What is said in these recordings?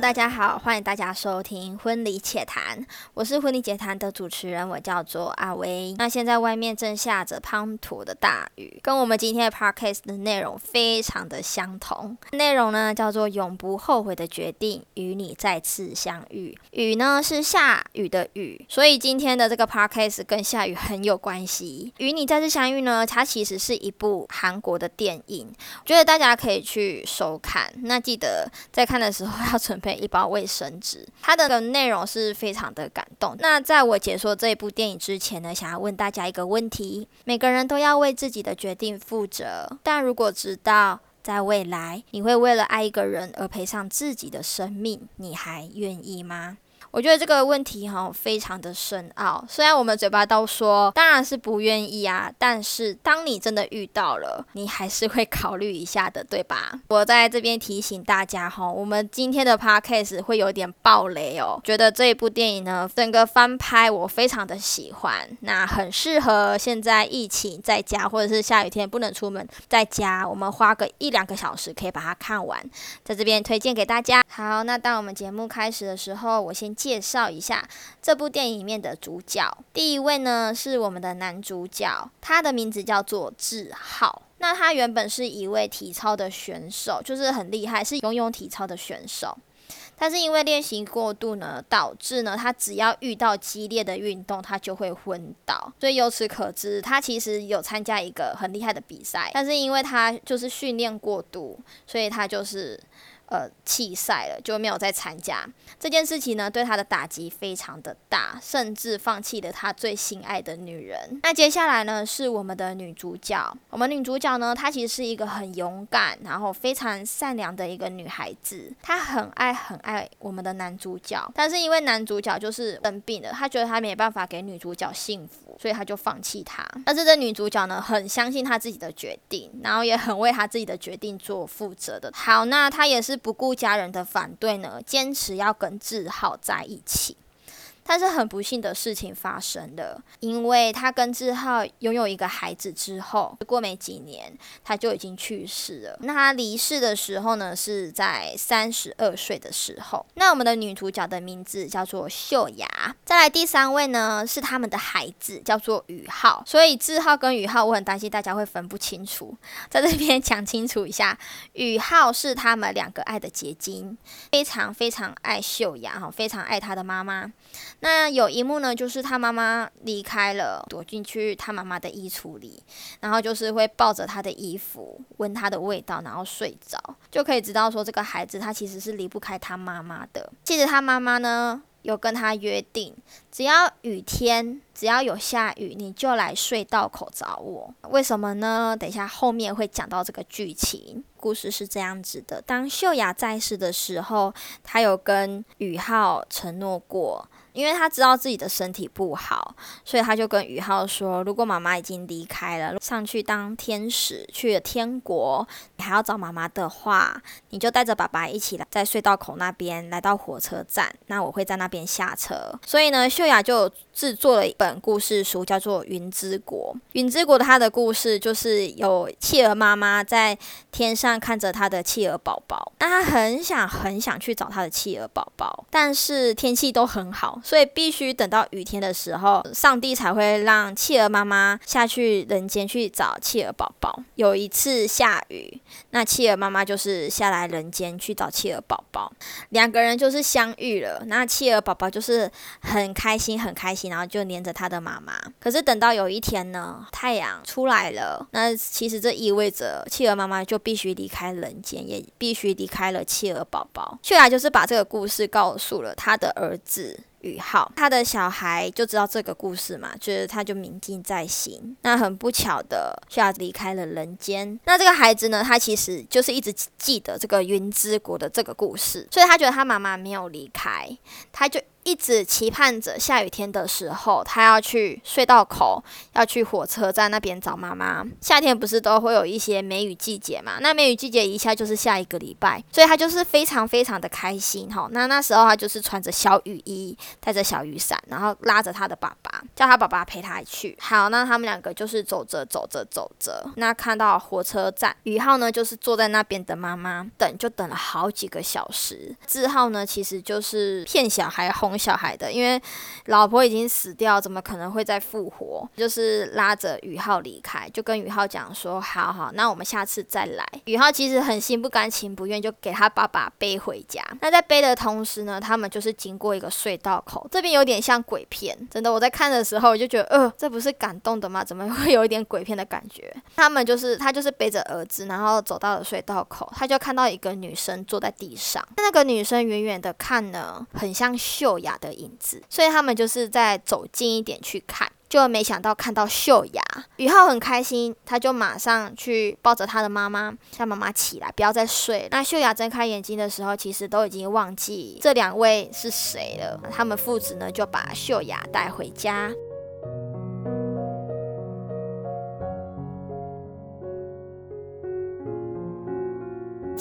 大家好，欢迎大家收听《婚礼且谈》，我是婚礼且谈的主持人，我叫做阿威。那现在外面正下着滂沱的大雨，跟我们今天的 podcast 的内容非常的相同。内容呢叫做“永不后悔的决定，与你再次相遇”。雨呢是下雨的雨，所以今天的这个 podcast 跟下雨很有关系。与你再次相遇呢，它其实是一部韩国的电影，觉得大家可以去收看。那记得在看的时候要。准备一包卫生纸，它的内容是非常的感动。那在我解说这一部电影之前呢，想要问大家一个问题：每个人都要为自己的决定负责，但如果知道在未来你会为了爱一个人而赔上自己的生命，你还愿意吗？我觉得这个问题哈非常的深奥，虽然我们嘴巴都说当然是不愿意啊，但是当你真的遇到了，你还是会考虑一下的，对吧？我在这边提醒大家哈，我们今天的 podcast 会有点爆雷哦。觉得这一部电影呢，整个翻拍我非常的喜欢，那很适合现在疫情在家或者是下雨天不能出门，在家我们花个一两个小时可以把它看完，在这边推荐给大家。好，那当我们节目开始的时候，我先。介绍一下这部电影里面的主角。第一位呢是我们的男主角，他的名字叫做志浩。那他原本是一位体操的选手，就是很厉害，是游泳体操的选手。但是因为练习过度呢，导致呢他只要遇到激烈的运动，他就会昏倒。所以由此可知，他其实有参加一个很厉害的比赛，但是因为他就是训练过度，所以他就是。呃，弃赛了就没有再参加这件事情呢，对他的打击非常的大，甚至放弃了他最心爱的女人。那接下来呢，是我们的女主角。我们女主角呢，她其实是一个很勇敢，然后非常善良的一个女孩子。她很爱很爱我们的男主角，但是因为男主角就是生病了，她觉得她没办法给女主角幸福，所以她就放弃他。但是这女主角呢，很相信她自己的决定，然后也很为她自己的决定做负责的。好，那她也是。不顾家人的反对呢，坚持要跟志浩在一起。但是很不幸的事情发生了，因为他跟志浩拥有一个孩子之后，过没几年他就已经去世了。那他离世的时候呢，是在三十二岁的时候。那我们的女主角的名字叫做秀雅。再来第三位呢，是他们的孩子叫做宇浩。所以志浩跟宇浩，我很担心大家会分不清楚，在这边 讲清楚一下，宇浩是他们两个爱的结晶，非常非常爱秀雅哈，非常爱他的妈妈。那有一幕呢，就是他妈妈离开了，躲进去他妈妈的衣橱里，然后就是会抱着他的衣服，闻他的味道，然后睡着，就可以知道说这个孩子他其实是离不开他妈妈的。其实他妈妈呢有跟他约定，只要雨天，只要有下雨，你就来隧道口找我。为什么呢？等一下后面会讲到这个剧情。故事是这样子的：当秀雅在世的时候，他有跟宇浩承诺过。因为他知道自己的身体不好，所以他就跟宇浩说：“如果妈妈已经离开了，上去当天使去了天国，你还要找妈妈的话，你就带着爸爸一起来，在隧道口那边来到火车站，那我会在那边下车。”所以呢，秀雅就制作了一本故事书，叫做《云之国》。云之国的它的故事就是有企鹅妈妈在天上看着她的企鹅宝宝，那她很想很想去找她的企鹅宝宝，但是天气都很好。所以必须等到雨天的时候，上帝才会让企鹅妈妈下去人间去找企鹅宝宝。有一次下雨，那企鹅妈妈就是下来人间去找企鹅宝宝，两个人就是相遇了。那企鹅宝宝就是很开心，很开心，然后就黏着他的妈妈。可是等到有一天呢，太阳出来了，那其实这意味着企鹅妈妈就必须离开人间，也必须离开了企鹅宝宝。后来就是把这个故事告诉了他的儿子。宇浩，他的小孩就知道这个故事嘛，觉得他就铭记在心。那很不巧的，需要离开了人间。那这个孩子呢，他其实就是一直记得这个云之国的这个故事，所以他觉得他妈妈没有离开，他就。一直期盼着下雨天的时候，他要去隧道口，要去火车站那边找妈妈。夏天不是都会有一些梅雨季节嘛？那梅雨季节一下就是下一个礼拜，所以他就是非常非常的开心哈。那那时候他就是穿着小雨衣，带着小雨伞，然后拉着他的爸爸，叫他爸爸陪他去。好，那他们两个就是走着走着走着，那看到火车站，宇浩呢就是坐在那边等妈妈，等就等了好几个小时。志浩呢其实就是骗小孩哄小孩的，因为老婆已经死掉，怎么可能会再复活？就是拉着宇浩离开，就跟宇浩讲说：“好好，那我们下次再来。”宇浩其实很心不甘情不愿，就给他爸爸背回家。那在背的同时呢，他们就是经过一个隧道口，这边有点像鬼片，真的。我在看的时候，我就觉得，呃，这不是感动的吗？怎么会有一点鬼片的感觉？他们就是他就是背着儿子，然后走到了隧道口，他就看到一个女生坐在地上。那个女生远远的看呢，很像秀雅的影子，所以他们就是在走近一点去看。就没想到看到秀雅，宇浩很开心，他就马上去抱着他的妈妈，叫妈妈起来，不要再睡。那秀雅睁开眼睛的时候，其实都已经忘记这两位是谁了。他们父子呢，就把秀雅带回家。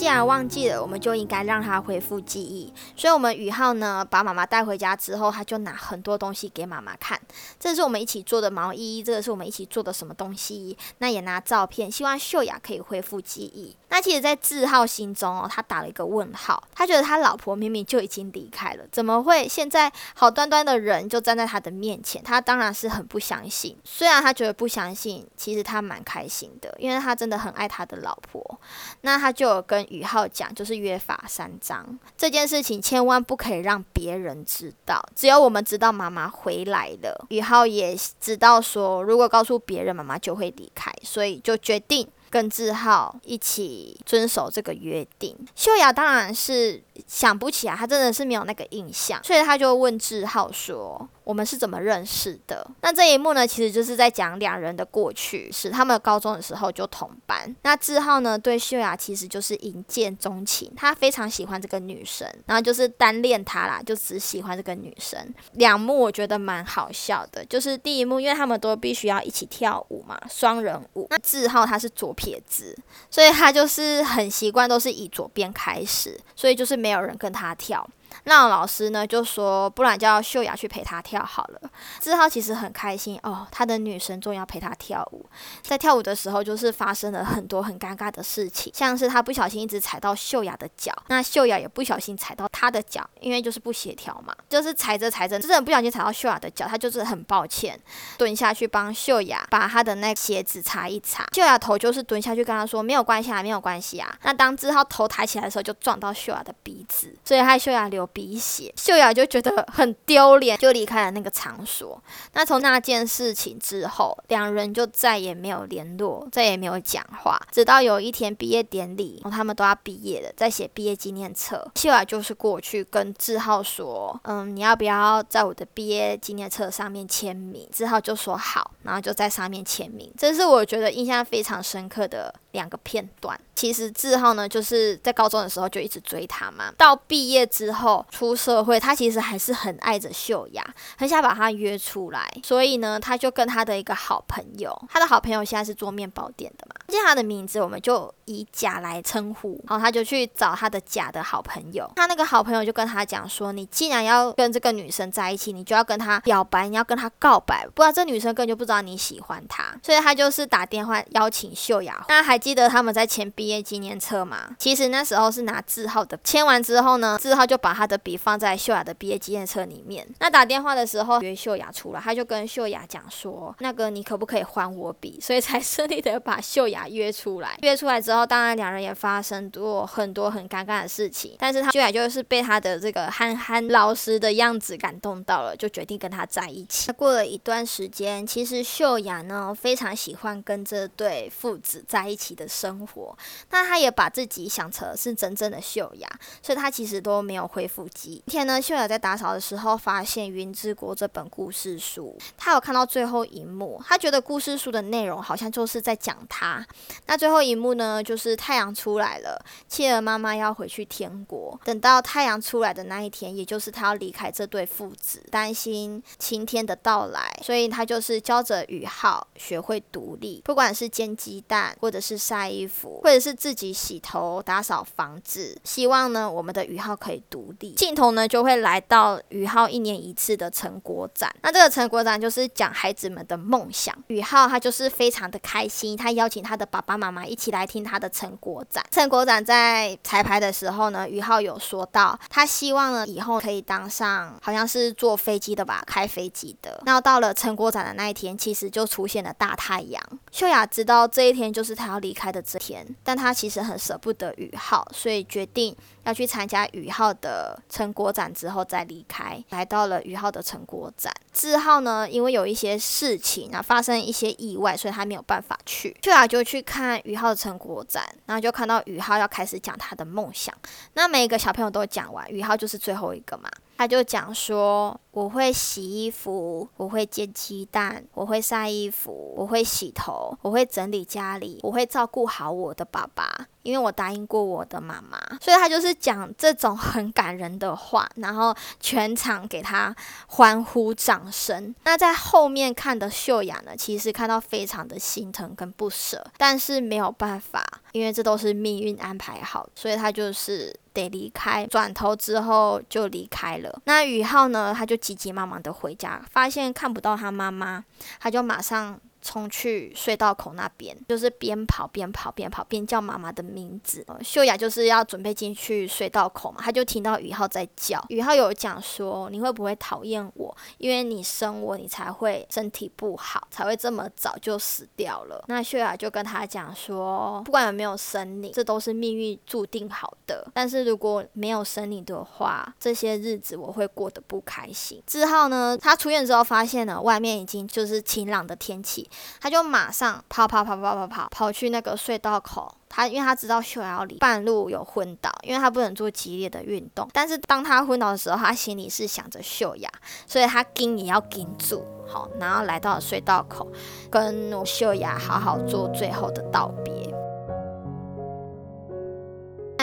然忘记了，我们就应该让他恢复记忆。所以，我们宇浩呢，把妈妈带回家之后，他就拿很多东西给妈妈看。这是我们一起做的毛衣，这个是我们一起做的什么东西？那也拿照片，希望秀雅可以恢复记忆。那其实，在志浩心中哦，他打了一个问号。他觉得他老婆明明就已经离开了，怎么会现在好端端的人就站在他的面前？他当然是很不相信。虽然他觉得不相信，其实他蛮开心的，因为他真的很爱他的老婆。那他就有跟。宇宇浩讲，就是约法三章这件事情，千万不可以让别人知道，只有我们知道妈妈回来了。宇浩也知道说，如果告诉别人，妈妈就会离开，所以就决定跟志浩一起遵守这个约定。秀雅当然是想不起来，他真的是没有那个印象，所以他就问志浩说。我们是怎么认识的？那这一幕呢，其实就是在讲两人的过去，是他们高中的时候就同班。那志浩呢，对秀雅其实就是一见钟情，他非常喜欢这个女生，然后就是单恋她啦，就只喜欢这个女生。两幕我觉得蛮好笑的，就是第一幕，因为他们都必须要一起跳舞嘛，双人舞。那志浩他是左撇子，所以他就是很习惯都是以左边开始，所以就是没没有人跟他跳。那老师呢就说，不然叫秀雅去陪他跳好了。志浩其实很开心哦，他的女神终于要陪他跳舞。在跳舞的时候，就是发生了很多很尴尬的事情，像是他不小心一直踩到秀雅的脚，那秀雅也不小心踩到他的脚，因为就是不协调嘛，就是踩着踩着，真的不小心踩到秀雅的脚，他就是很抱歉，蹲下去帮秀雅把他的那鞋子擦一擦。秀雅头就是蹲下去跟他说没有关系啊，没有关系啊。那当志浩头抬起来的时候，就撞到秀雅的鼻子，所以害秀雅流。鼻血，秀雅就觉得很丢脸，就离开了那个场所。那从那件事情之后，两人就再也没有联络，再也没有讲话。直到有一天毕业典礼，他们都要毕业了，在写毕业纪念册。秀雅就是过去跟志浩说：“嗯，你要不要在我的毕业纪念册上面签名？”志浩就说好，然后就在上面签名。这是我觉得印象非常深刻的两个片段。其实志浩呢，就是在高中的时候就一直追她嘛，到毕业之后。出社会，他其实还是很爱着秀雅，很想把她约出来，所以呢，他就跟他的一个好朋友，他的好朋友现在是做面包店的嘛，记他的名字，我们就以甲来称呼。然后他就去找他的甲的好朋友，他那个好朋友就跟他讲说：“你既然要跟这个女生在一起，你就要跟她表白，你要跟她告白，不然这女生根本就不知道你喜欢她。”所以他就是打电话邀请秀雅。那还记得他们在签毕业纪念册吗？其实那时候是拿志浩的，签完之后呢，志浩就把他。的笔放在秀雅的毕业纪念册里面。那打电话的时候约秀雅出来，他就跟秀雅讲说：“那个你可不可以还我笔？”所以才顺利的把秀雅约出来。约出来之后，当然两人也发生过很多很尴尬的事情。但是他秀雅就是被他的这个憨憨老实的样子感动到了，就决定跟他在一起。过了一段时间，其实秀雅呢非常喜欢跟这对父子在一起的生活。那他也把自己想成是真正的秀雅，所以他其实都没有恢复。今天呢，秀雅在打扫的时候发现《云之国》这本故事书，他有看到最后一幕，他觉得故事书的内容好像就是在讲他，那最后一幕呢，就是太阳出来了，企鹅妈妈要回去天国。等到太阳出来的那一天，也就是他要离开这对父子，担心晴天的到来，所以他就是教着宇浩学会独立，不管是煎鸡蛋，或者是晒衣服，或者是自己洗头、打扫房子，希望呢我们的宇浩可以独立。镜头呢就会来到宇浩一年一次的成果展，那这个成果展就是讲孩子们的梦想。宇浩他就是非常的开心，他邀请他的爸爸妈妈一起来听他的成果展。成果展在彩排的时候呢，宇浩有说到，他希望呢以后可以当上好像是坐飞机的吧，开飞机的。那到了成果展的那一天，其实就出现了大太阳。秀雅知道这一天就是他要离开的这天，但他其实很舍不得宇浩，所以决定。要去参加宇浩的成果展之后再离开，来到了宇浩的成果展。志浩呢，因为有一些事情啊，发生一些意外，所以他没有办法去。秀雅就去看宇浩的成果展，然后就看到宇浩要开始讲他的梦想。那每一个小朋友都讲完，宇浩就是最后一个嘛。他就讲说：“我会洗衣服，我会煎鸡蛋，我会晒衣服，我会洗头，我会整理家里，我会照顾好我的爸爸，因为我答应过我的妈妈。”所以他就是讲这种很感人的话，然后全场给他欢呼掌声。那在后面看的秀雅呢，其实看到非常的心疼跟不舍，但是没有办法，因为这都是命运安排好，所以他就是。得离开，转头之后就离开了。那宇浩呢？他就急急忙忙的回家，发现看不到他妈妈，他就马上。冲去隧道口那边，就是边跑边跑边跑边叫妈妈的名字。秀雅就是要准备进去隧道口嘛，她就听到宇浩在叫。宇浩有讲说：“你会不会讨厌我？因为你生我，你才会身体不好，才会这么早就死掉了。”那秀雅就跟他讲说：“不管有没有生你，这都是命运注定好的。但是如果没有生你的话，这些日子我会过得不开心。”志浩呢，他出院之后发现了外面已经就是晴朗的天气。他就马上跑跑跑跑跑跑跑去那个隧道口，他因为他知道秀雅里半路有昏倒，因为他不能做激烈的运动。但是当他昏倒的时候，他心里是想着秀雅，所以他盯也要盯住，好，然后来到了隧道口，跟秀雅好好做最后的道别。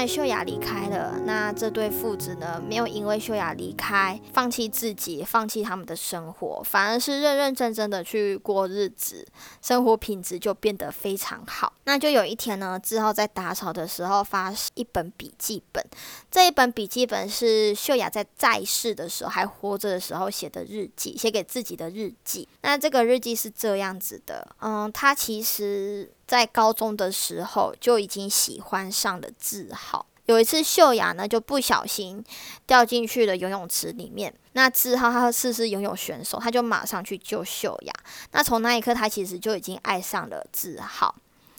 秀雅离开了，那这对父子呢，没有因为秀雅离开放弃自己，放弃他们的生活，反而是认认真真的去过日子，生活品质就变得非常好。那就有一天呢，志浩在打扫的时候发一本笔记本，这一本笔记本是秀雅在在世的时候还活着的时候写的日记，写给自己的日记。那这个日记是这样子的，嗯，他其实。在高中的时候就已经喜欢上了志浩。有一次秀雅呢就不小心掉进去了游泳池里面，那志浩他是是游泳选手，他就马上去救秀雅。那从那一刻他其实就已经爱上了志浩。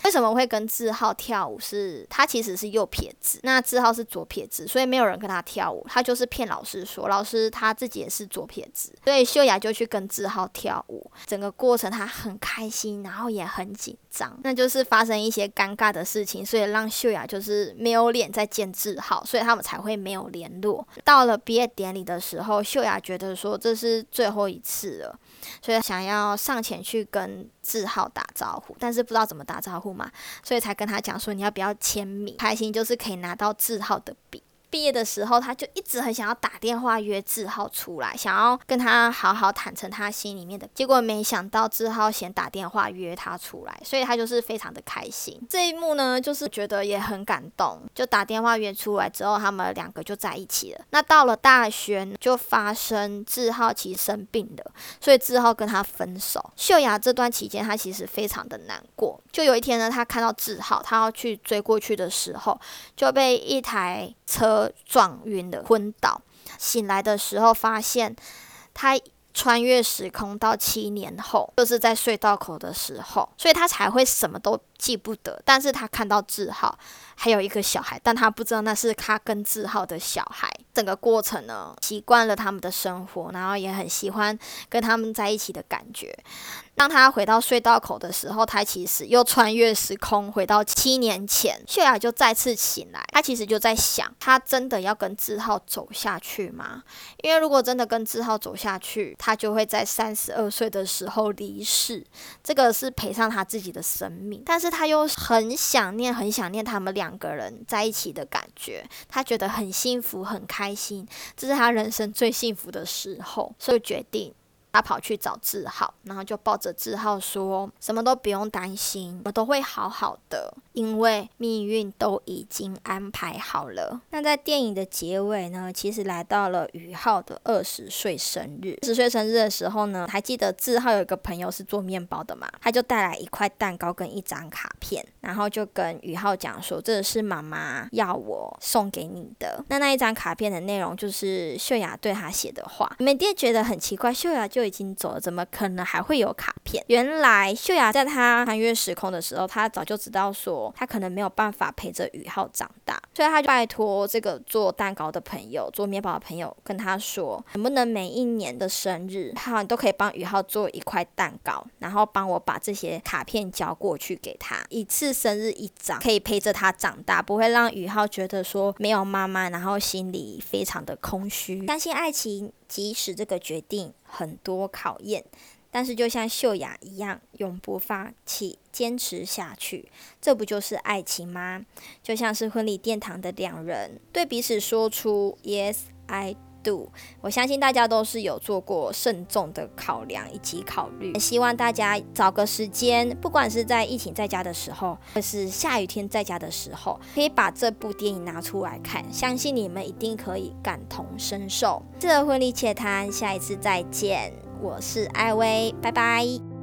为什么会跟志浩跳舞？是他其实是右撇子，那志浩是左撇子，所以没有人跟他跳舞。他就是骗老师说，老师他自己也是左撇子，所以秀雅就去跟志浩跳舞。整个过程他很开心，然后也很紧张，那就是发生一些尴尬的事情，所以让秀雅就是没有脸再见志浩，所以他们才会没有联络。到了毕业典礼的时候，秀雅觉得说这是最后一次了。所以想要上前去跟志浩打招呼，但是不知道怎么打招呼嘛，所以才跟他讲说你要不要签名，开心就是可以拿到字号的笔。毕业的时候，他就一直很想要打电话约志浩出来，想要跟他好好坦诚他心里面的。结果没想到志浩先打电话约他出来，所以他就是非常的开心。这一幕呢，就是觉得也很感动。就打电话约出来之后，他们两个就在一起了。那到了大学，就发生志浩其实生病了，所以志浩跟他分手。秀雅这段期间，他其实非常的难过。就有一天呢，他看到志浩，他要去追过去的时候，就被一台车。撞晕了，昏倒。醒来的时候，发现他穿越时空到七年后，就是在隧道口的时候，所以他才会什么都记不得。但是他看到志浩还有一个小孩，但他不知道那是他跟志浩的小孩。整个过程呢，习惯了他们的生活，然后也很喜欢跟他们在一起的感觉。当他回到隧道口的时候，他其实又穿越时空回到七年前，秀雅就再次醒来。他其实就在想，他真的要跟志浩走下去吗？因为如果真的跟志浩走下去，他就会在三十二岁的时候离世，这个是赔上他自己的生命。但是是他又很想念、很想念他们两个人在一起的感觉，他觉得很幸福、很开心，这是他人生最幸福的时候，所以决定。他跑去找志浩，然后就抱着志浩说：“什么都不用担心，我都会好好的，因为命运都已经安排好了。”那在电影的结尾呢，其实来到了宇浩的二十岁生日。二十岁生日的时候呢，还记得志浩有一个朋友是做面包的嘛？他就带来一块蛋糕跟一张卡片，然后就跟宇浩讲说：“这是妈妈要我送给你的。”那那一张卡片的内容就是秀雅对他写的话。美爹觉得很奇怪，秀雅就。已经走了，怎么可能还会有卡片？原来秀雅在她穿越时空的时候，她早就知道说她可能没有办法陪着宇浩长大，所以她就拜托这个做蛋糕的朋友、做面包的朋友，跟他说，能不能每一年的生日，他都可以帮宇浩做一块蛋糕，然后帮我把这些卡片交过去给他，一次生日一张，可以陪着他长大，不会让宇浩觉得说没有妈妈，然后心里非常的空虚。相信爱情。即使这个决定很多考验，但是就像秀雅一样，永不放弃，坚持下去，这不就是爱情吗？就像是婚礼殿堂的两人，对彼此说出 “Yes, I”。度，我相信大家都是有做过慎重的考量以及考虑。希望大家找个时间，不管是在疫情在家的时候，或是下雨天在家的时候，可以把这部电影拿出来看，相信你们一定可以感同身受。这个婚礼且谈，下一次再见，我是艾薇，拜拜。